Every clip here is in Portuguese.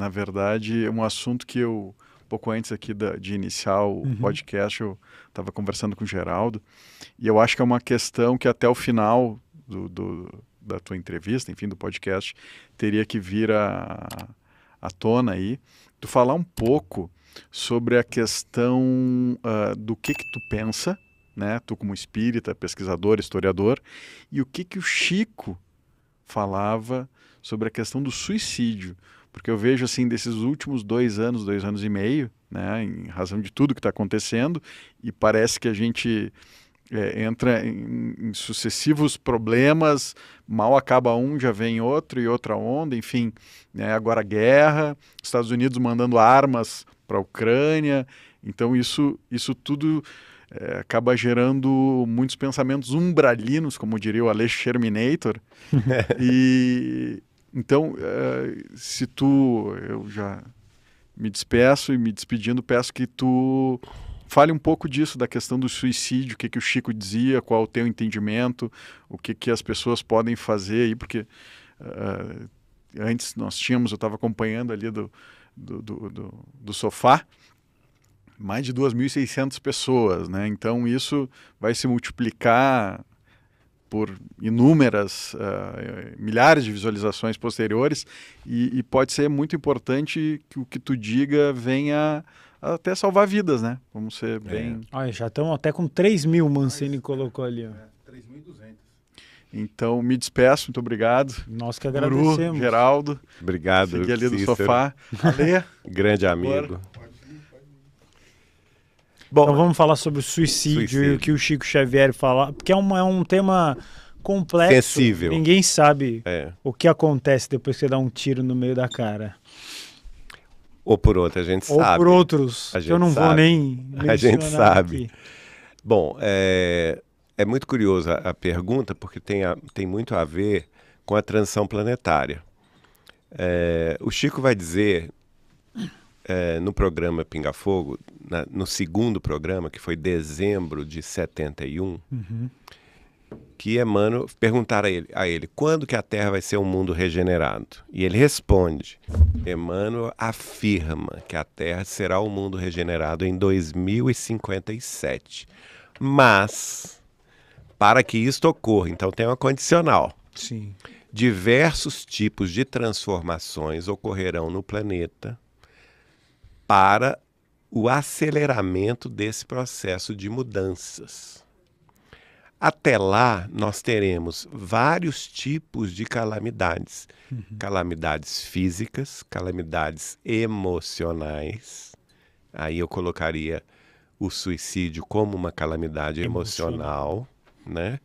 Na verdade, é um assunto que eu, pouco antes aqui da, de iniciar o uhum. podcast, eu estava conversando com o Geraldo, e eu acho que é uma questão que até o final do, do da tua entrevista, enfim, do podcast, teria que vir à, à tona aí, tu falar um pouco sobre a questão uh, do que que tu pensa, né? Tu como espírita, pesquisador, historiador, e o que que o Chico falava sobre a questão do suicídio, porque eu vejo assim desses últimos dois anos, dois anos e meio, né, em razão de tudo que está acontecendo, e parece que a gente é, entra em, em, sucessivos problemas, mal acaba um, já vem outro e outra onda, enfim, né, agora guerra, Estados Unidos mandando armas para a Ucrânia, então isso, isso tudo é, acaba gerando muitos pensamentos umbralinos, como diria o Alex Sherminator, e então, é, se tu, eu já me despeço e me despedindo, peço que tu fale um pouco disso, da questão do suicídio, o que, que o Chico dizia, qual o teu entendimento, o que, que as pessoas podem fazer aí, porque uh, antes nós tínhamos, eu estava acompanhando ali do, do, do, do, do sofá, mais de 2.600 pessoas, né? Então isso vai se multiplicar por inúmeras, uh, milhares de visualizações posteriores e, e, pode ser muito importante que o que tu diga venha até salvar vidas, né? Vamos ser é. bem... Olha, já estamos até com 3 mil, Mancini Mas, colocou ali. Ó. É, 3.200. Então, me despeço, muito obrigado. Nós que agradecemos. Guru, Geraldo. Obrigado, Fiquei ali Cícero. do sofá. Ale. Grande amigo. Bom, então vamos falar sobre o suicídio, suicídio, e o que o Chico Xavier fala, porque é um, é um tema complexo. Sensível. Ninguém sabe é. o que acontece depois que você dá um tiro no meio da cara. Ou por outra, a gente Ou sabe. Ou por outros, que eu não sabe. vou nem A gente sabe. Aqui. Bom, é, é muito curiosa a pergunta, porque tem, a, tem muito a ver com a transição planetária. É, o Chico vai dizer é, no programa Pinga Fogo, na, no segundo programa, que foi dezembro de 71, uhum. que Emmanuel perguntaram a ele, a ele quando que a Terra vai ser um mundo regenerado. E ele responde, Emmanuel afirma que a Terra será um mundo regenerado em 2057. Mas, para que isto ocorra, então tem uma condicional. Sim. Diversos tipos de transformações ocorrerão no planeta para o aceleramento desse processo de mudanças. Até lá, nós teremos vários tipos de calamidades: uhum. calamidades físicas, calamidades emocionais. Aí eu colocaria o suicídio como uma calamidade emocional, né?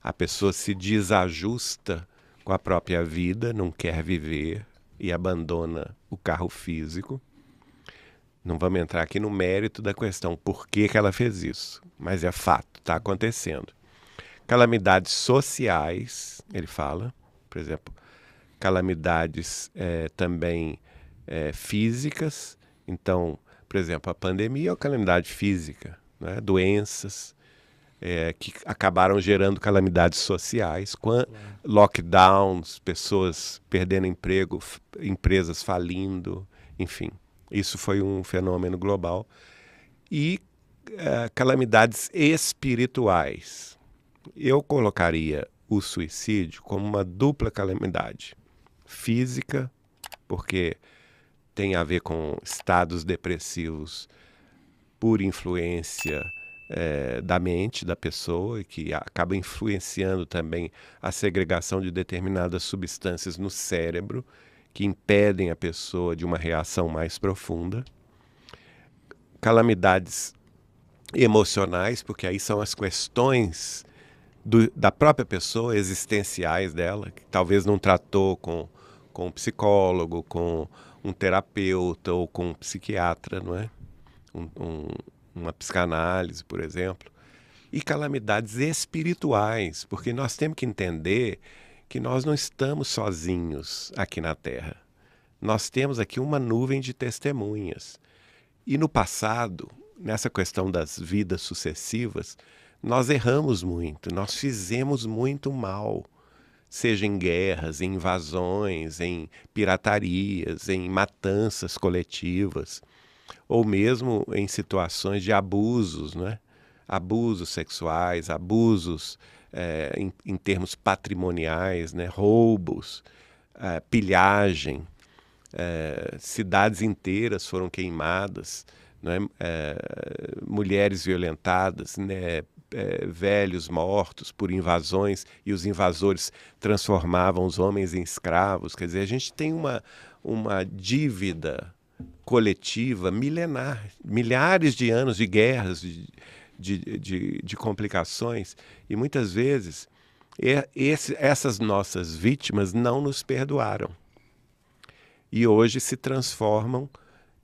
A pessoa se desajusta com a própria vida, não quer viver e abandona o carro físico. Não vamos entrar aqui no mérito da questão por que, que ela fez isso, mas é fato, está acontecendo. Calamidades sociais, ele fala, por exemplo, calamidades é, também é, físicas. Então, por exemplo, a pandemia é uma calamidade física, né? doenças é, que acabaram gerando calamidades sociais, lockdowns, pessoas perdendo emprego, empresas falindo, enfim. Isso foi um fenômeno global. E uh, calamidades espirituais. Eu colocaria o suicídio como uma dupla calamidade. Física, porque tem a ver com estados depressivos por influência é, da mente da pessoa, que acaba influenciando também a segregação de determinadas substâncias no cérebro que impedem a pessoa de uma reação mais profunda. Calamidades emocionais, porque aí são as questões do, da própria pessoa, existenciais dela, que talvez não tratou com, com um psicólogo, com um terapeuta ou com um psiquiatra, não é? Um, um, uma psicanálise, por exemplo. E calamidades espirituais, porque nós temos que entender que nós não estamos sozinhos aqui na Terra. Nós temos aqui uma nuvem de testemunhas. E no passado, nessa questão das vidas sucessivas, nós erramos muito, nós fizemos muito mal. seja em guerras, em invasões, em piratarias, em matanças coletivas, ou mesmo em situações de abusos, né? abusos sexuais, abusos é, em, em, termos patrimoniais, né? roubos, é, pilhagem, é, cidades inteiras foram queimadas, né? mulheres violentadas, né? é, velhos mortos por invasões e os invasores transformavam os homens em escravos. Quer dizer, a gente tem uma, uma dívida coletiva milenar, milhares de anos de guerras, de, de, de, de complicações, e muitas vezes esse, essas nossas vítimas não nos perdoaram. E hoje se transformam,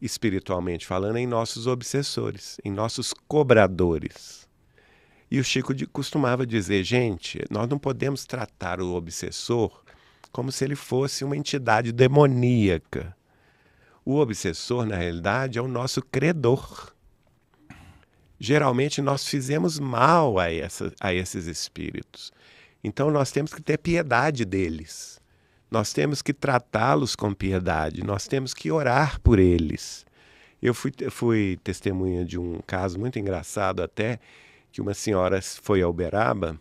espiritualmente falando, em nossos obsessores, em nossos cobradores. E o Chico de, costumava dizer: gente, nós não podemos tratar o obsessor como se ele fosse uma entidade demoníaca. O obsessor, na realidade, é o nosso credor. Geralmente nós fizemos mal a, essa, a esses espíritos. Então nós temos que ter piedade deles. Nós temos que tratá-los com piedade. Nós temos que orar por eles. Eu fui, fui testemunha de um caso muito engraçado até que uma senhora foi a Uberaba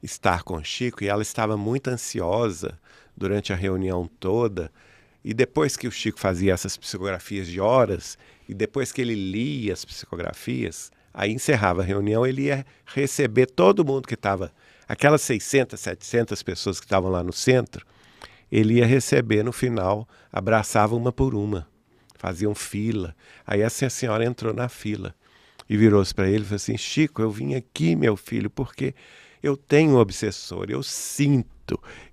estar com Chico e ela estava muito ansiosa durante a reunião toda. E depois que o Chico fazia essas psicografias de horas, e depois que ele lia as psicografias, aí encerrava a reunião, ele ia receber todo mundo que estava, aquelas 600, 700 pessoas que estavam lá no centro, ele ia receber no final, abraçava uma por uma, faziam fila. Aí essa senhora entrou na fila e virou-se para ele e falou assim: Chico, eu vim aqui, meu filho, porque eu tenho um obsessor, eu sinto.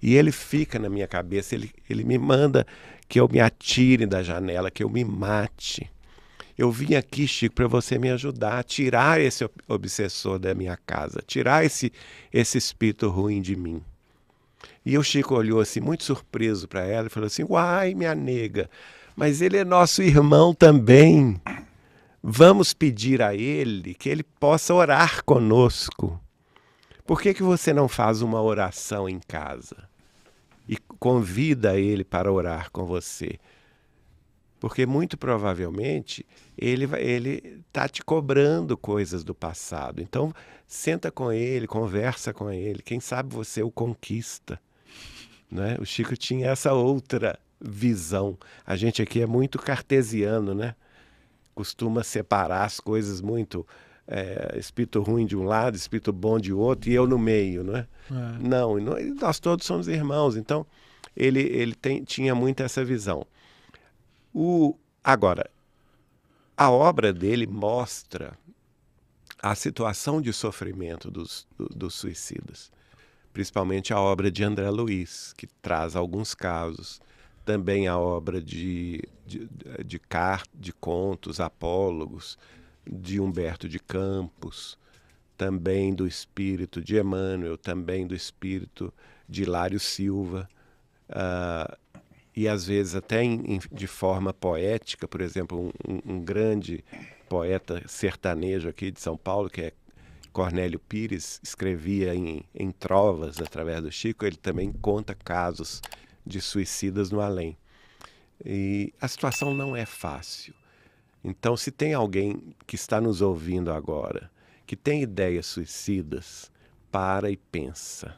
E ele fica na minha cabeça, ele, ele me manda que eu me atire da janela, que eu me mate. Eu vim aqui, Chico, para você me ajudar a tirar esse obsessor da minha casa, tirar esse, esse espírito ruim de mim. E o Chico olhou assim, muito surpreso para ela, e falou assim: Uai, minha nega, mas ele é nosso irmão também. Vamos pedir a Ele que Ele possa orar conosco. Por que, que você não faz uma oração em casa e convida Ele para orar com você? Porque muito provavelmente ele ele está te cobrando coisas do passado. Então senta com ele, conversa com ele. Quem sabe você o conquista. Né? O Chico tinha essa outra visão. A gente aqui é muito cartesiano, né? costuma separar as coisas muito. É, espírito ruim de um lado, espírito bom de outro, e eu no meio, não é? é. Não, nós todos somos irmãos, então ele, ele tem, tinha muito essa visão. O, agora, a obra dele mostra a situação de sofrimento dos, dos suicidas, principalmente a obra de André Luiz, que traz alguns casos também a obra de, de, de, de contos, apólogos, de Humberto de Campos, também do espírito de Emmanuel, também do espírito de Hilário Silva, uh, e às vezes até em, de forma poética, por exemplo, um, um, grande poeta sertanejo aqui de São Paulo, que é Cornélio Pires, escrevia em, em trovas através do Chico, ele também conta casos de suicidas no além. E a situação não é fácil. Então, se tem alguém que está nos ouvindo agora, que tem ideias suicidas, para e pensa.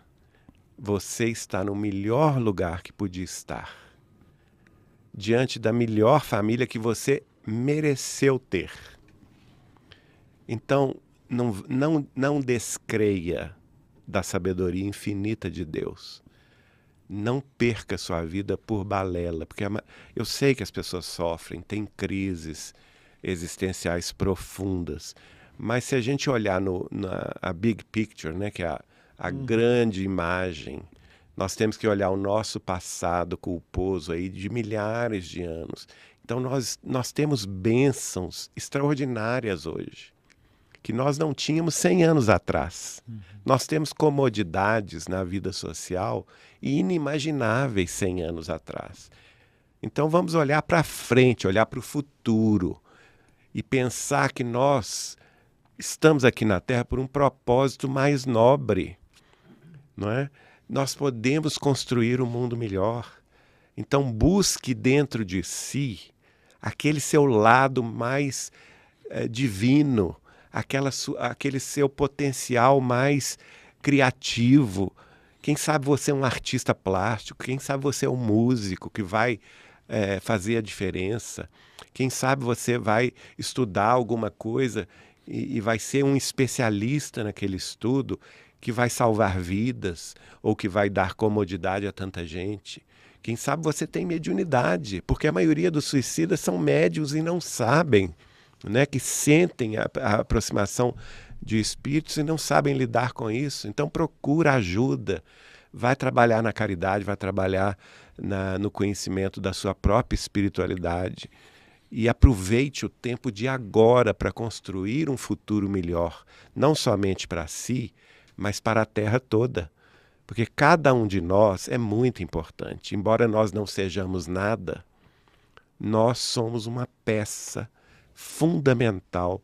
Você está no melhor lugar que podia estar. Diante da melhor família que você mereceu ter. Então, não, não, não descreia da sabedoria infinita de Deus não perca sua vida por balela, porque é eu sei que as pessoas sofrem, têm crises existenciais profundas, mas se a gente olhar no, na a big picture, né, que é a, a uhum. grande imagem, nós temos que olhar o nosso passado culposo aí de milhares de anos. Então nós, nós temos bênçãos extraordinárias hoje que nós não tínhamos 100 anos atrás. Uhum. Nós temos comodidades na vida social inimagináveis 100 anos atrás. Então vamos olhar para frente, olhar para o futuro e pensar que nós estamos aqui na Terra por um propósito mais nobre, não é? nós podemos construir um mundo melhor. Então, busque dentro de si aquele seu lado mais é, divino, aquela, aquele seu potencial mais criativo. Quem sabe você é um artista plástico, quem sabe você é um músico que vai é, fazer a diferença. Quem sabe você vai estudar alguma coisa e, e vai ser um especialista naquele estudo que vai salvar vidas ou que vai dar comodidade a tanta gente. Quem sabe você tem mediunidade, porque a maioria dos suicidas são médios e não sabem, né? que sentem a, a aproximação de espíritos e não sabem lidar com isso. Então procura ajuda, vai trabalhar na caridade, vai trabalhar na, no conhecimento da sua própria espiritualidade e aproveite o tempo de agora para construir um futuro melhor, não somente para si, mas para a Terra toda. Porque cada um de nós é muito importante. Embora nós não sejamos nada, nós somos uma peça fundamental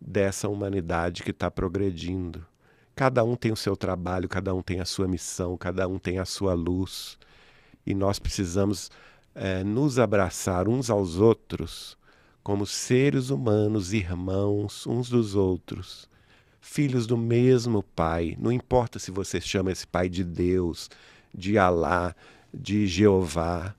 dessa humanidade que está progredindo. Cada um tem o seu trabalho, cada um tem a sua missão, cada um tem a sua luz. E nós precisamos é, nos abraçar uns aos outros como seres humanos, irmãos uns dos outros filhos do mesmo Pai. Não importa se você chama esse Pai de Deus, de Alá, de Jeová,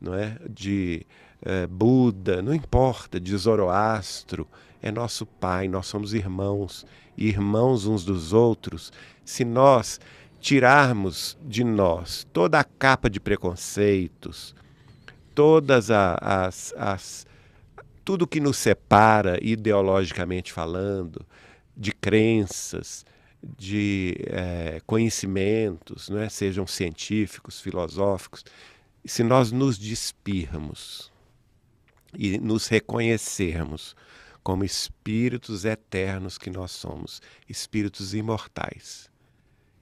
não é? de é, Buda, não importa, de Zoroastro. É nosso Pai, nós somos irmãos, irmãos uns dos outros. Se nós tirarmos de nós toda a capa de preconceitos, todas as, as tudo que nos separa ideologicamente falando, de crenças, de é, conhecimentos, não é? sejam científicos, filosóficos, se nós nos despirmos e nos reconhecermos como espíritos eternos que nós somos, espíritos imortais,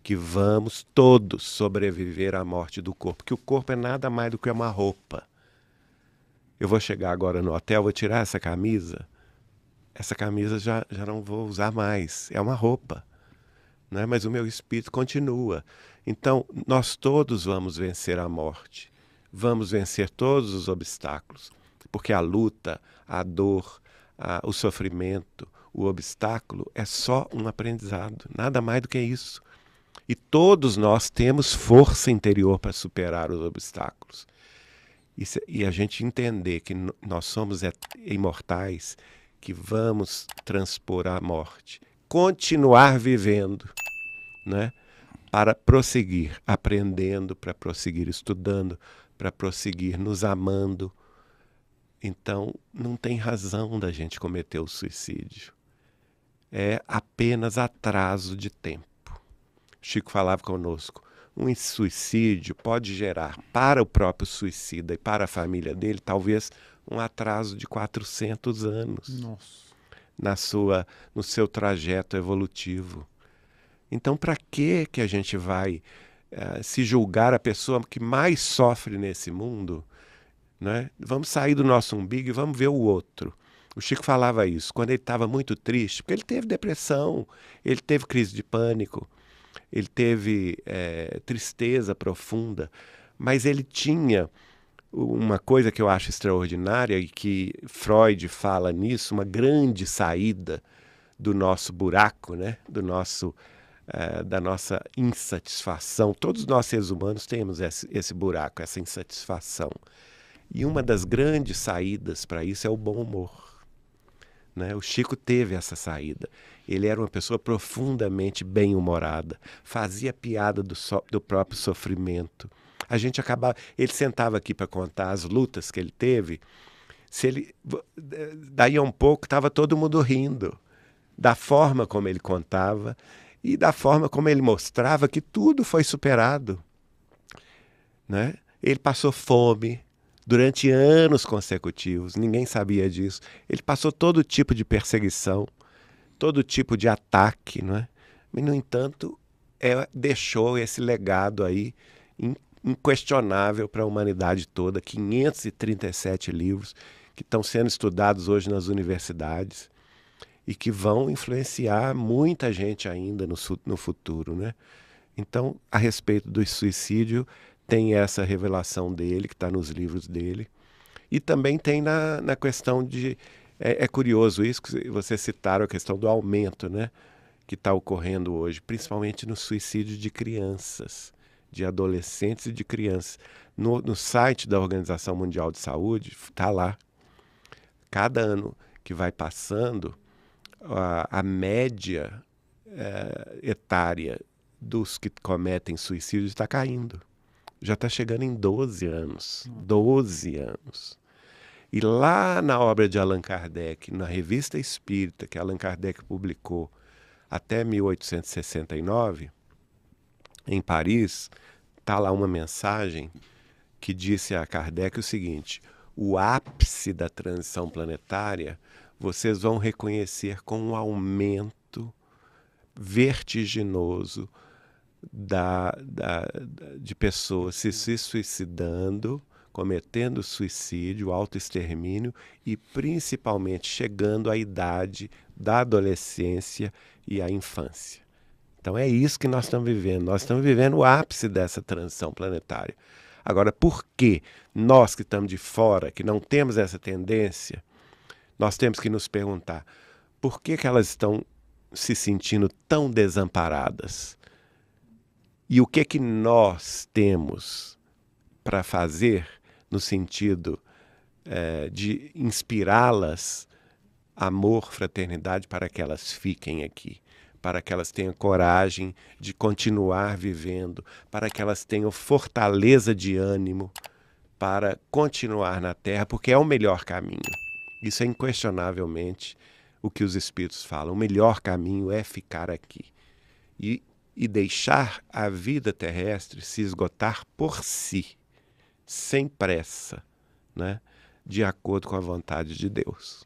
que vamos todos sobreviver à morte do corpo, que o corpo é nada mais do que uma roupa. Eu vou chegar agora no hotel, vou tirar essa camisa, essa camisa já, já não vou usar mais, é uma roupa. Né? Mas o meu espírito continua. Então, nós todos vamos vencer a morte, vamos vencer todos os obstáculos, porque a luta, a dor, a, o sofrimento, o obstáculo é só um aprendizado, nada mais do que isso. E todos nós temos força interior para superar os obstáculos. E, se, e a gente entender que nós somos imortais que vamos transpor a morte, continuar vivendo, né? para prosseguir aprendendo, para prosseguir estudando, para prosseguir nos amando. Então, não tem razão da gente cometer o suicídio. É apenas atraso de tempo. Chico falava conosco. Um suicídio pode gerar para o próprio suicida e para a família dele, talvez um atraso de 400 anos Nossa. na sua no seu trajeto evolutivo. Então, para que que a gente vai uh, se julgar a pessoa que mais sofre nesse mundo? Né? Vamos sair do nosso umbigo e vamos ver o outro. O Chico falava isso quando ele estava muito triste, porque ele teve depressão, ele teve crise de pânico, ele teve é, tristeza profunda, mas ele tinha uma coisa que eu acho extraordinária e que Freud fala nisso, uma grande saída do nosso buraco, né? do nosso, uh, da nossa insatisfação. Todos nós seres humanos temos esse, esse buraco, essa insatisfação. E uma das grandes saídas para isso é o bom humor. Né? O Chico teve essa saída. Ele era uma pessoa profundamente bem-humorada, fazia piada do, so, do próprio sofrimento a gente acabava. Ele sentava aqui para contar as lutas que ele teve. Se ele, daí a um pouco estava todo mundo rindo da forma como ele contava e da forma como ele mostrava que tudo foi superado. Né? Ele passou fome durante anos consecutivos, ninguém sabia disso. Ele passou todo tipo de perseguição, todo tipo de ataque, não é? Mas, no entanto, é, deixou esse legado aí inquestionável para a humanidade toda, 537 livros que estão sendo estudados hoje nas universidades e que vão influenciar muita gente ainda no, no futuro, né? Então, a respeito do suicídio, tem essa revelação dele, que está nos livros dele. E também tem na, na questão de. É, é, curioso isso que vocês citaram, a questão do aumento né, que está ocorrendo hoje, principalmente no suicídio de crianças, de adolescentes e de crianças. No, no site da Organização Mundial de Saúde, está lá. Cada ano que vai passando, a, a média é, etária dos que cometem suicídio está caindo. Já está chegando em 12 anos. 12 anos. E lá na obra de Allan Kardec, na Revista Espírita, que Allan Kardec publicou até 1869, em Paris, está lá uma mensagem que disse a Kardec o seguinte: o ápice da transição planetária vocês vão reconhecer com um aumento vertiginoso da, da, de pessoas se, se suicidando, cometendo suicídio, autoextermínio e principalmente chegando à idade da adolescência e à infância. Então é isso que nós estamos vivendo. Nós estamos vivendo o ápice dessa transição planetária. Agora, por que nós que estamos de fora, que não temos essa tendência, nós temos que nos perguntar por que, que elas estão se sentindo tão desamparadas? E o que que nós temos para fazer no sentido é, de inspirá-las amor, fraternidade para que elas fiquem aqui, para que elas tenham coragem de continuar vivendo, para que elas tenham fortaleza de ânimo para continuar na Terra, porque é o melhor caminho. Isso é inquestionavelmente o que os Espíritos falam. O melhor caminho é ficar aqui. E e deixar a vida terrestre se esgotar por si, sem pressa, né? de acordo com a vontade de Deus.